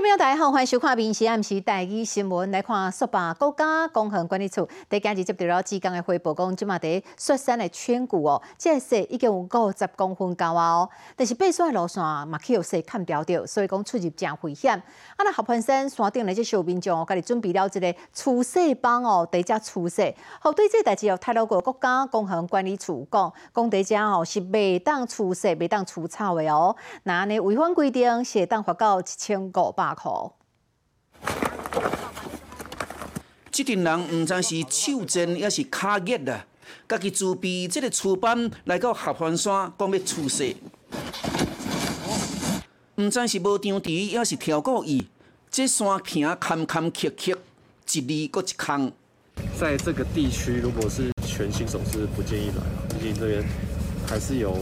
众朋友，大家好，欢迎收看《民视暗时第一新闻》。来看苏北国家公园管理处，第今日接到了志刚的汇报，讲即马在雪山的圈谷哦，这雪已经有五十公分高啊哦。但是爬山的路线嘛，去有雪砍掉掉，所以讲出入真危险。啊，那合欢山山顶的这小民众哦，家己准备了一个除雪棒哦，伫遮除雪。好，对这代志哦，泰鲁国国家公园管理处讲，讲伫遮哦是未当除雪、未当除草的哦。那呢违反规定，是当罚到一千五。百块。这群人唔知是手贱还是卡热啊！家己自备这个厨板来到合欢山，讲要出世。唔知是无张持，还是挑故意。这山坪坎坎坷坷，一里搁一坑。在这个地区，如果是全新手是不建议来，毕竟这边还是有。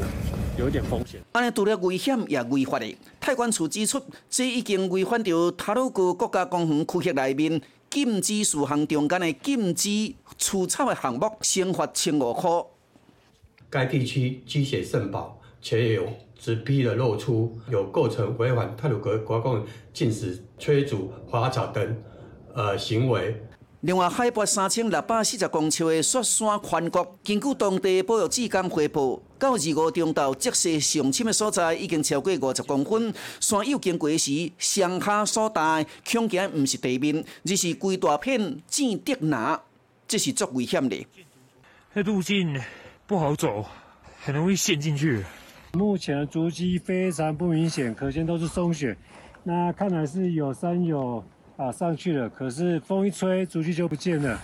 有一点风险。安尼除了危险也违法的，泰管处指出，这已经违反着塔鲁谷国家公园区域内面禁止树项中间的禁止除草的项目，先罚千五块。该地区积雪甚薄，且有植被的露出，有构成违反泰鲁格国家公园禁止吹竹花草等呃行为。另外，海拔三千六百四十公尺的雪山宽谷，根据当地保育志工汇报，到二五中道积雪上深的所在，已经超过五十公分。山友经过时，上下所带恐惊不是地面，而是规大片尖竹拿，这是足危险的。那路径不好走，很容易陷进去。目前的足迹非常不明显，可见都是松雪。那看来是有山友。啊，上去了，可是风一吹，足迹就不见了。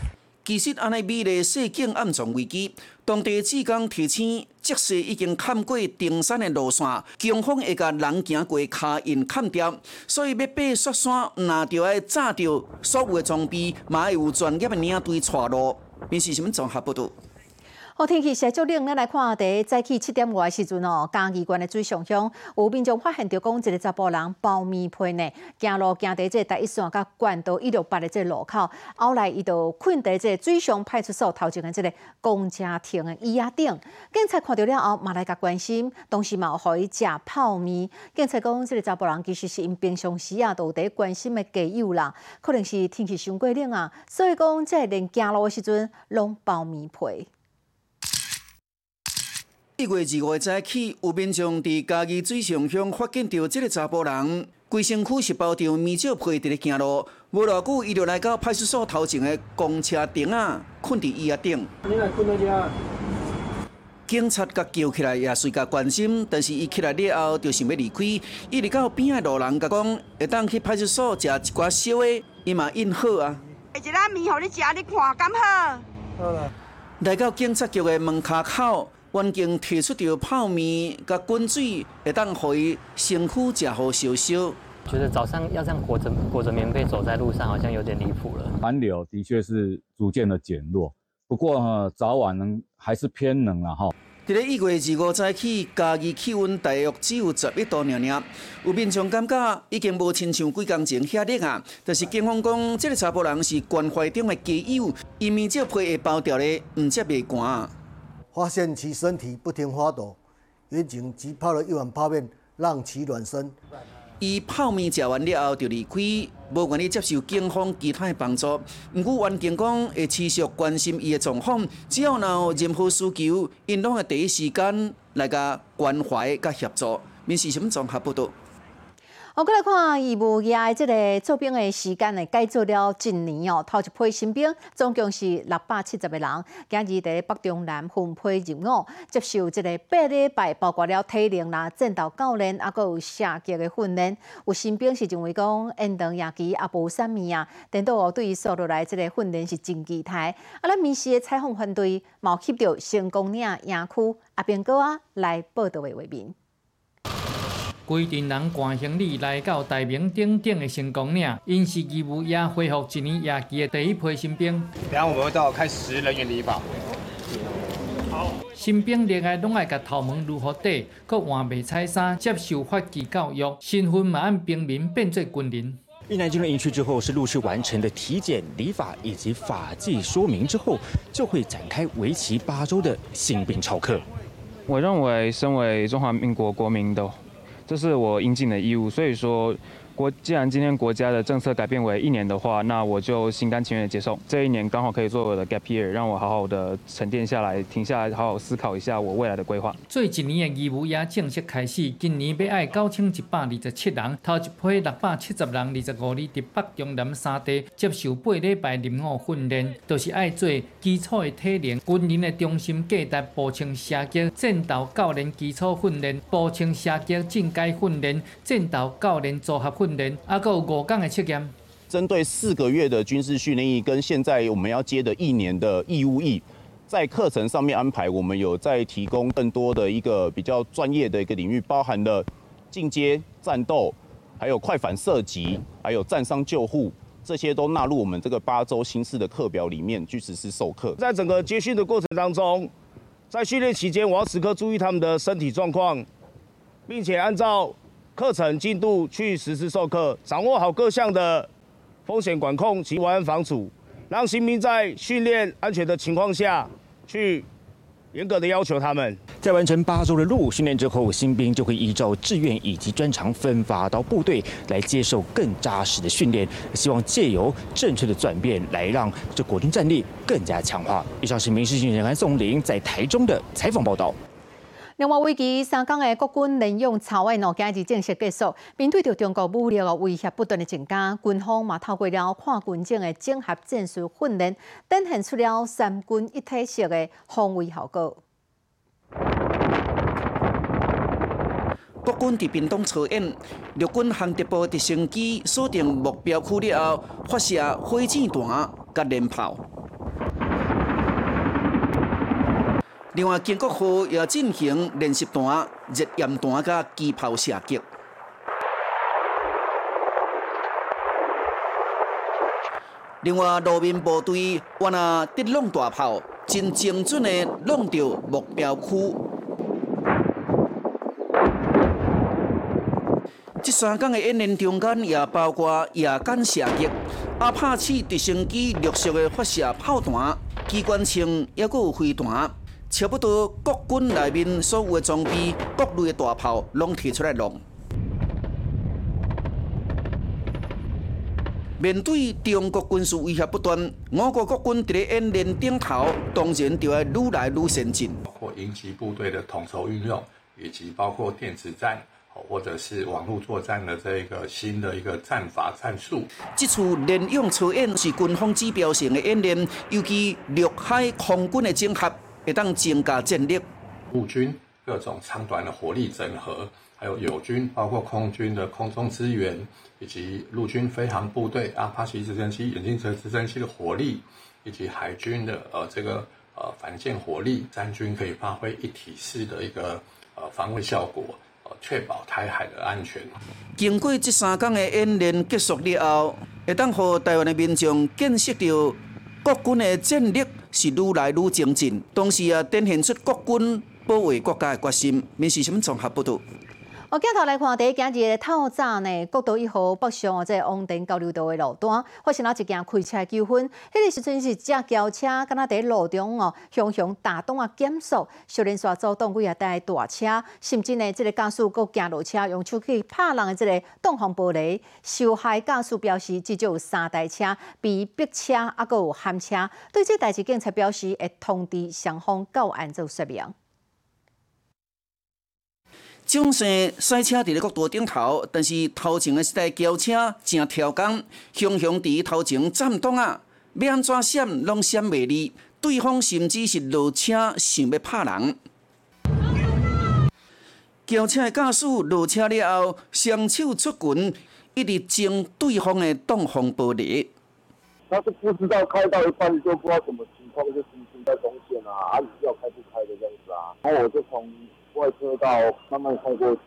其实，安尼美丽雪景暗藏危机。当地志工提醒，积雪已经砍过登山的路线，强风会甲人行过卡印砍掉，所以要爬雪山，那就要炸掉所有的装备，嘛要有专业的领队带路。面试什么综合报道？好天气，谢足冷，咱来看第早起七点外时阵哦，嘉义县的水上乡有民众发现着讲一个查甫人包棉被呢，行路行伫这第一线甲关到一六八的这路口，后来伊就困伫这水上派出所头前的这个公家亭的椅仔顶，警察看到了后，嘛来甲关心，当时嘛有伊食泡面。警察讲，即个查甫人其实是因平常时啊，都伫关心的家友啦，可能是天气伤过冷啊，所以讲即个连行路的时阵拢包棉被。一月二号早起，有民众伫嘉义水上乡发现到这个查甫人，规身躯是包着棉罩被伫咧行路，无偌久，伊就来到派出所头前的公车顶啊，困伫椅仔顶。你来困到遮？警察甲叫起来也随甲关心，但是伊起来了后就想要离开，伊直到边仔路人甲讲，会当去派出所食一寡小的，伊嘛应好啊。一仔面互你食，你看敢好？好啦。来到警察局的门卡口。环境提出着泡面、甲滚水，会当互伊身躯食好少少。觉得早上要这样裹着裹着棉被走在路上，好像有点离谱了。寒流的确是逐渐的减弱，不过哈，早晚能还是偏冷了哈。伫咧一月二五早起，家己气温大约只有十一度尔尔。有民众感觉已经无亲像几工前遐热啊，但是警方讲，这个查甫人是关怀中的基友，伊面罩被会包掉咧，唔则袂寒。发现其身体不停发抖，民警即泡了一碗泡面让其暖身。伊泡面食完了后就离开，无愿意接受警方其他的帮助。不过，原警讲会持续关心伊的状况，只要有任何需求，因拢会第一时间来个关怀甲协助。面是什么综合报道？我过来看义务役的这个做兵的时间呢，改做了一年哦。头一批新兵总共是六百七十个人，今日在北中南分配入伍，接受这个八礼拜，包括了体能啦、战斗教练，啊，阁有射击的训练。有新兵是认为讲，延长夜期也无啥物啊，等到对于收落来这个训练是真期待。啊，咱民视的采访团队冒翕到成功岭营区阿边哥啊来报道的画面。规定人赶行李来到大名鼎鼎的成功岭，因是义务也恢复一年夜期的第一批新兵。等下我们会到开始人员礼法。好，新兵恋爱拢爱甲头毛如何戴，搁换袂彩衫，接受法纪教育，身份嘛按兵民变做军人。一男进入营区之后，是陆续完成的体检、礼法以及法纪说明之后，就会展开为期八周的新兵操课。我认为，身为中华民国国民的。这是我应尽的义务，所以说国既然今天国家的政策改变为一年的话，那我就心甘情愿的接受。这一年刚好可以做我的 gap year，让我好好的沉淀下来，停下来，好好思考一下我未来的规划。最一年的义务也正式开始，今年要爱九千一百二十七人，头一批六百七十人，二十五日伫北中南三地接受八礼拜任务训练，都是爱做基础的体能、军人的中心价值、步枪射击、战斗教练基础训练、步枪射击进阶训练、战斗教练组合训。训练，还有五岗的测验。针对四个月的军事训练役，跟现在我们要接的一年的义务役，在课程上面安排，我们有在提供更多的一个比较专业的一个领域，包含了进阶战斗，还有快反射击，还有战伤救护，这些都纳入我们这个八周新式的课表里面去实施授课。在整个接训的过程当中，在训练期间，我要时刻注意他们的身体状况，并且按照。课程进度去实施授课，掌握好各项的风险管控及完安防处，让新兵在训练安全的情况下去严格的要求他们。在完成八周的入伍训练之后，新兵就会依照志愿以及专长分发到部队来接受更扎实的训练，希望借由正确的转变来让这国军战力更加强化。以上是民事新闻人宋林在台中的采访报道。另外，为期三天的国军联用草案，今日正式结束。面对着中国武力的威胁不断的增加，军方嘛透过了跨军种的整合战术训练，展现出了三军一体式的防卫效果。国军伫屏东操演，陆军航特部直升机锁定目标区了后，发射火箭弹甲连炮。另外，建国号也进行练习弹、热焰弹甲机炮射击。另外，路面部队原来得弄大炮，真精准的弄到目标区。这三天的演练中间，也包括夜间射击、阿帕奇直升机陆续的发射炮弹、机关枪，也有飞弹。差不多，国军内面所有的装备、各类的大炮，拢提出来弄。面对中国军事威胁不断，我国国军伫咧演练顶头，当然就要愈来愈先进。包括营级部队的统筹运用，以及包括电子战或者是网络作战的这个新的一个战法战术。这次联用操演是军方指标性的演练，尤其陆海空军的整合。会当增加战力，陆军各种长短的火力整合，还有友军包括空军的空中支援，以及陆军飞行部队阿帕奇直升机、眼镜蛇直升机的火力，以及海军的呃这个呃反舰火力，三军可以发挥一体式的一个呃防卫效果，呃确保台海的安全。经过这三天的演练结束了后，会当和台湾的民众见识到。国军的战力是愈来愈精进，同时也展现出国军保卫国家的决心。民事新闻综合报道。我镜头来看，第一今日透早呢，国道一号北上哦，即王店交流道的路段，发生了一件开车纠纷。迄个时阵是只轿车，敢若伫路中哦，向向打动啊减速，小连续阻挡几啊台大车，甚至呢，即个驾驶阁行路车用手去拍人的即个挡风玻璃，受害驾驶表示至少有三台车被逼车，啊，阁有陷车。对这代志，警察表示会通知双方到案做说明。蒋生赛车伫咧国道顶头，但是头前的一台轿车正跳工，雄雄伫头前站挡啊，要安怎闪拢闪袂离，对方甚至是落车想要拍人。轿车的驾驶落车了后，双手出拳，一直将对方的挡风玻璃。他是不知道开到一半就不知道什么情况，就停停在中线啊，啊，要开不开的这样？子啊，然后我就从。外车道慢慢开过去，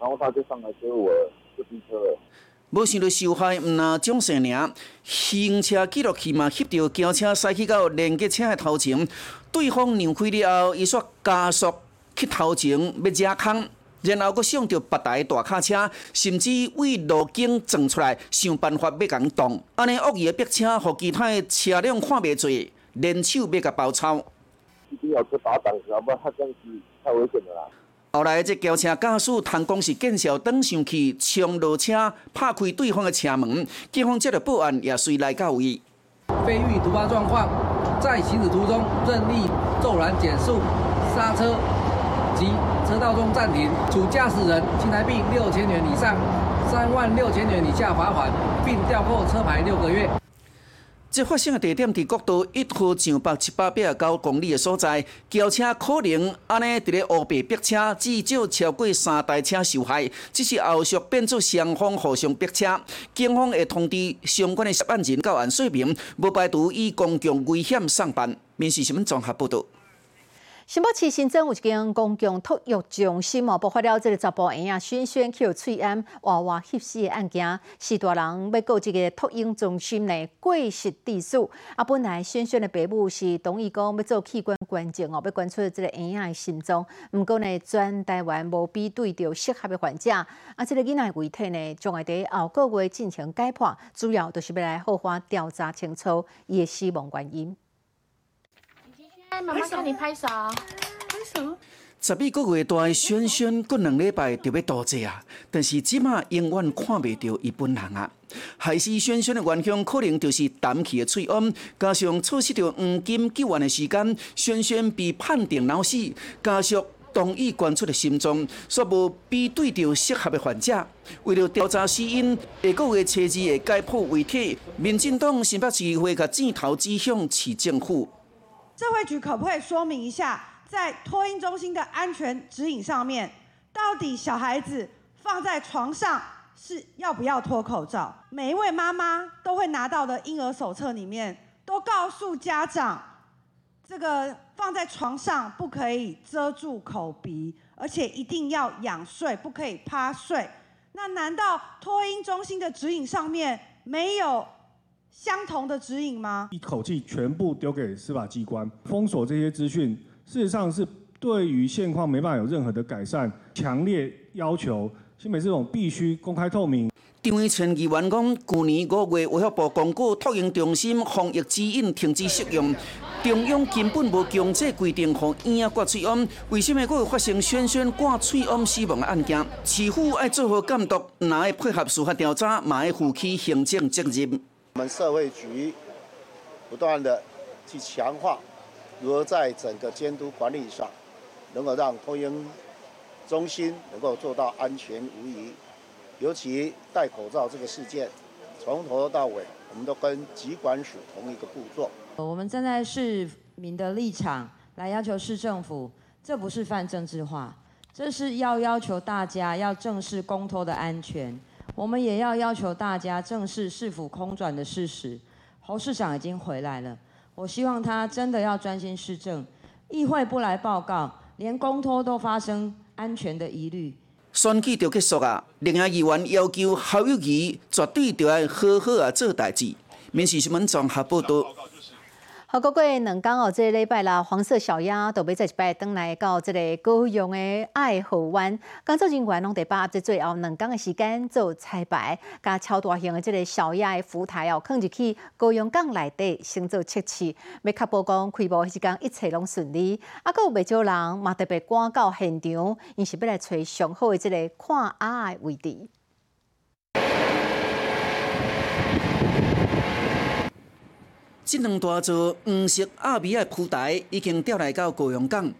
然后他就上来追我，就逼车了。无想到受害毋那蒋生尔，行车记录器嘛翕到轿车驶去到连接车的头前，对方让开了后，伊煞加速去头前要惹空，然后佫上着别台大卡车，甚至为路径撞出来，想办法要共动。安尼恶意的逼车，互其他的车辆看袂做，联手要甲包抄。一定要去打挡，要不然他这样子。太危险了啦！后来这轿车驾驶通讲是见笑登上去，冲落车，拍开对方的车门，警方接到报案也随来到位。非遇突发状况，在行驶途中任意骤然减速、刹车及车道中暂停，主驾驶人新台币六千元以上三万六千元以下罚款，并吊扣车牌六个月。这发生的地点伫国道一号上北七百八十九公里的所在，轿车可能安尼伫咧乌白逼车，至少超过三台车受害，只是后续变作双方互相逼车。警方会通知相关的涉案人到案说明，无排除以公共危险上班。民事新闻综合报道。新北市新增有一间公共托育中心哦，爆发了这个查甫婴仔萱萱去喙炎、娃娃吸死的案件。四大人要告这个托婴中心呢过失致死。啊，本来轩轩的爸母是同意讲要做器官捐赠哦，要捐出这个婴仔的心脏。毋过呢，全台湾无比对着适合的患者。啊，这个囡仔遗体呢，将会在后个月进行解剖，主要就是要来好好调查清楚伊的死亡原因。妈妈叫你拍手，拍手。十二个月大的萱萱，过两礼拜就要多济啊！但是即马永远看袂到伊本人啊！害死萱萱的原凶可能就是胆气的喙炎，加上错失着黄金救援的时间，萱萱被判定脑死，加上同意捐出的心脏，却无比对着适合的患者。为了调查死因，下个月初二会解剖遗体。民进党新北市会甲箭头指向市政府。社会局可不可以说明一下，在托婴中心的安全指引上面，到底小孩子放在床上是要不要脱口罩？每一位妈妈都会拿到的婴儿手册里面，都告诉家长，这个放在床上不可以遮住口鼻，而且一定要仰睡，不可以趴睡。那难道托婴中心的指引上面没有？相同的指引吗？一口气全部丢给司法机关，封锁这些资讯，事实上是对于现况没办法有任何的改善。强烈要求新北市总必须公开透明。张义春议员讲，去年五月卫生部公告托婴中心防疫指引停止适用，中央根本无强制规定让婴仔挂喙安，为什么佫会发生轩轩挂喙安死亡的案件？市府要做好监督，哪会配合司法调查，嘛要负起行政责任。我们社会局不断的去强化，如何在整个监督管理上，能够让托婴中心能够做到安全无疑。尤其戴口罩这个事件，从头到尾，我们都跟疾管署同一个步骤。我们站在市民的立场来要求市政府，这不是泛政治化，这是要要求大家要正视公托的安全。我们也要要求大家正视市府空转的事实。侯市长已经回来了，我希望他真的要专心施政。议会不来报告，连公托都发生安全的疑虑。选举就结束啊！另外议员要求侯友谊绝对就要好好啊做代志。民事新闻综合报道。好，过过两天哦，这个礼拜啦，黄色小鸭都要再一摆登来到这个高雄的爱河湾。工作人员拢得把这最后两天的时间做彩排，加超大型的这个小鸭的浮台哦，放入去高雄港内底，先做测试，要确保讲开幕时间一切拢顺利。啊，有未少人嘛特别赶到现场，因是要来找上好的这个看鸭的位置。这两大座黄色阿米亚浮台已经调来到高雄港。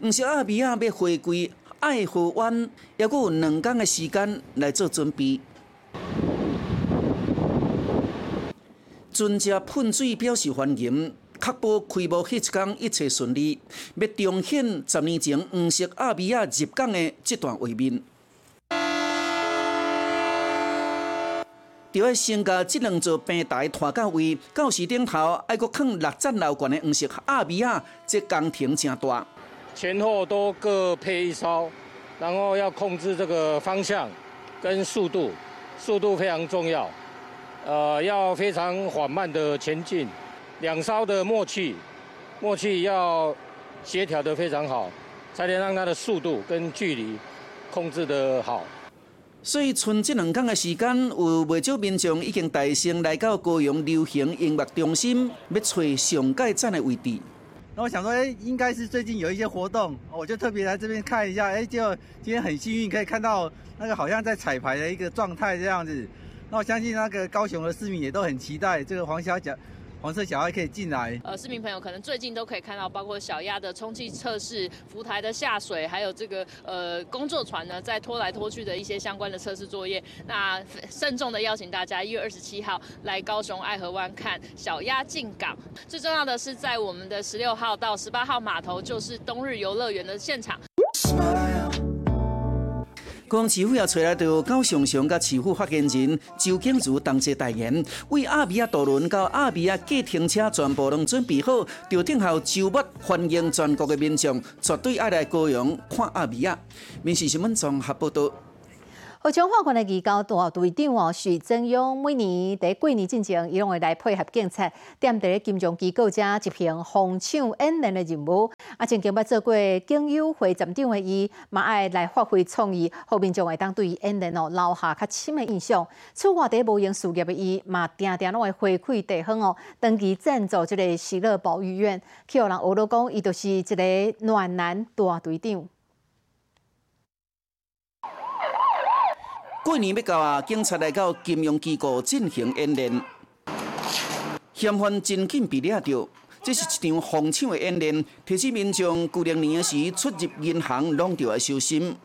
黄色阿米亚要回归爱河湾，还阁有两天的时间来做准备。尊者喷水表示欢迎，确保开幕迄一天一切顺利，要重现十年前黄色阿米亚入港的这段画面。就要先甲这两座平台拖到位，到时顶头爱阁放六层楼高的黄色阿米亚，这工程真大。前后都各配一艘，然后要控制这个方向跟速度，速度非常重要。呃，要非常缓慢的前进，两艘的默契，默契要协调的非常好，才能让它的速度跟距离控制得好。所以，剩这两天的时间，有未少民众已经大声来到高雄流行音乐中心，要找上盖站的位置。那我想说，哎，应该是最近有一些活动，我就特别来这边看一下。哎，就今天很幸运可以看到那个好像在彩排的一个状态这样子。那我相信那个高雄的市民也都很期待这个黄小姐。黄色小鸭可以进来。呃，市民朋友可能最近都可以看到，包括小鸭的充气测试、浮台的下水，还有这个呃工作船呢在拖来拖去的一些相关的测试作业。那慎重的邀请大家一月二十七号来高雄爱河湾看小鸭进港。最重要的是，在我们的十六号到十八号码头，就是冬日游乐园的现场。公市府也找来到高雄雄甲市府发言人周景如同齐代言，为阿比亚渡轮到阿比亚计停车全部拢准备好，就等候周末欢迎全国的民众，绝对爱来高雄看阿比亚。民事新闻综合报道。河昌法官的移交大队长哦徐正勇，每年在过年之前，伊拢会来配合警察，踮伫咧金融机构遮一片红抢演练的任务。啊，曾经捌做过警友会站长的伊，嘛爱来发挥创意，后面就会当对演练哦留下较深的印象。出外伫无用事业的伊，嘛定定拢会回馈地方哦，长期赞助这个喜乐保育院，去互人学到讲，伊就是一个暖男大队长。过年要到啊，警察来到金融机构进行演练，嫌犯真紧被抓到。这是一场疯抢的演练，提醒民众过年年时出入银行拢要小心。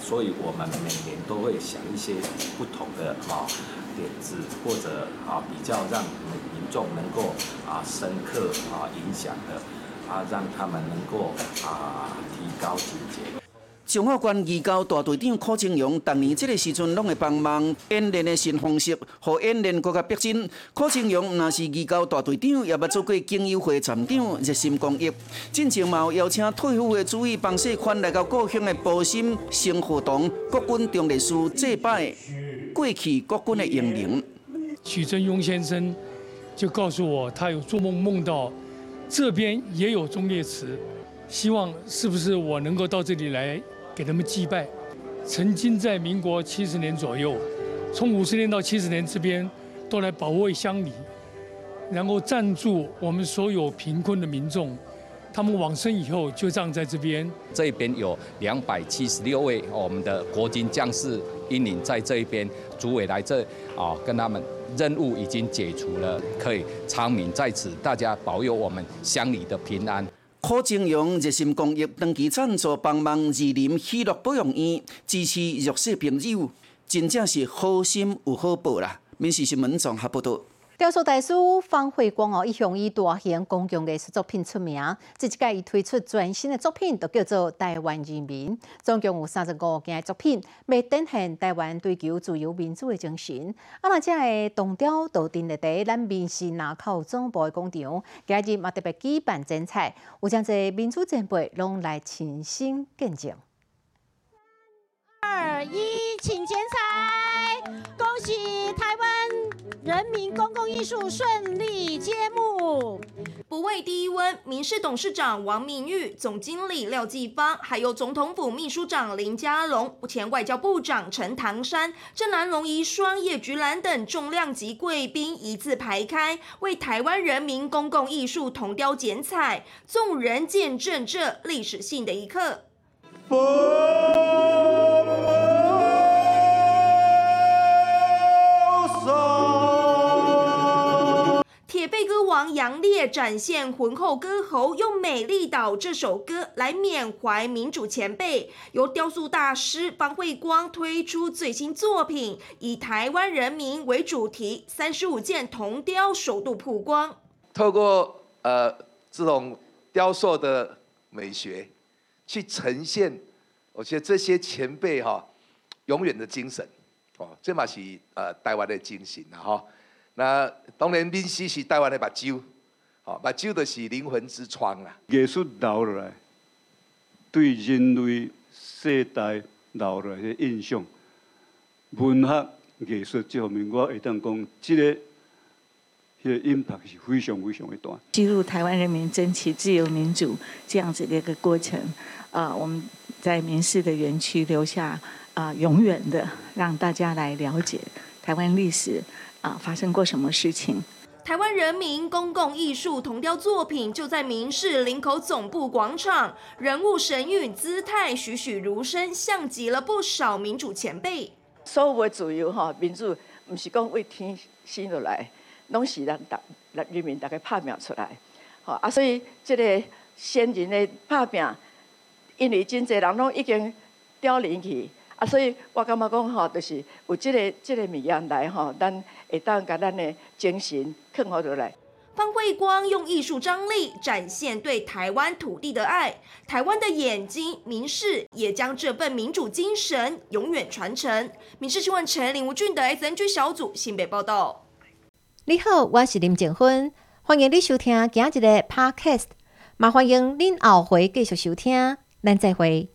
所以我们每年都会想一些不同的啊点子，或者啊比较让民众能够啊深刻啊影响的啊，让他们能够啊提高警觉。中法官移交大队长柯清荣，当年这个时阵拢会帮忙演练的新方式，和演练更加逼真。柯清荣若是移交大队长，也捌做过经友会站长，热心公益。进前嘛有邀请退伍的主委帮世宽来到故乡的保心新活动，国军中烈士祭拜过去国军的英灵。许振庸先生就告诉我，他有做梦梦到这边也有忠烈祠，希望是不是我能够到这里来。给他们祭拜。曾经在民国七十年左右，从五十年到七十年这边，都来保卫乡里，然后赞助我们所有贫困的民众。他们往生以后就葬在这边。这边有两百七十六位我们的国军将士英灵在这一边，主委来这啊，跟他们任务已经解除了，可以昌明在此，大家保佑我们乡里的平安。柯正荣热心公益，长期赞助帮忙二林喜乐保养院，支持弱势朋友，真正是好心有好报啦！民事新闻综合报道。雕塑大师方慧光哦，一向以大型公共艺术作品出名。这一届伊推出全新的作品，就叫做《台湾人民》，总共有三十五件作品，未展现台湾追求自由民主的精神。啊，那这个铜雕都定在伫咱闽西南口总部的广场，今日嘛特别举办剪彩，有将这民主前辈拢来亲身见证。二一，请剪彩，人民公共艺术顺利揭幕。不畏低温，民事董事长王明玉、总经理廖继芳，还有总统府秘书长林佳龙、前外交部长陈唐山、郑南龙遗孀叶菊兰等重量级贵宾一字排开，为台湾人民公共艺术铜雕剪彩，众人见证这历史性的一刻。王杨烈展现浑厚歌喉，用《美丽岛》这首歌来缅怀民主前辈。由雕塑大师方慧光推出最新作品，以台湾人民为主题，三十五件铜雕首度曝光。透过呃这种雕塑的美学，去呈现，我觉得这些前辈哈永远的精神哦，这嘛是呃台湾的精神哈。那当然，闽西是台湾的目睭，哦，目睭就是灵魂之窗啦。艺术留落来，对人类世代留落来的印象，文学艺术这方面，我会当讲，这个，这个 impact 是非常非常的大。记录台湾人民争取自由民主这样子的一个过程，啊，我们在民事的园区留下啊，永远的让大家来了解台湾历史。啊，发生过什么事情？台湾人民公共艺术铜雕作品就在民视林口总部广场，人物神韵、姿态栩栩如生，像极了不少民主前辈。所有的自由哈，民主不是讲为天生落来，拢是咱大人民大家拍拼出来。好啊，所以这个先人的拍拼，因为真侪人拢已经凋零去。啊，所以我感觉讲吼，就是有这个这个物件来吼，咱会当甲咱的精神更好落来。方慧光用艺术张力展现对台湾土地的爱，台湾的眼睛民视也将这份民主精神永远传承。民视新闻陈林吴俊的 SNG 小组新北报道。你好，我是林静芬，欢迎你收听今日的 Podcast，麻欢迎您后回继续收听，咱再会。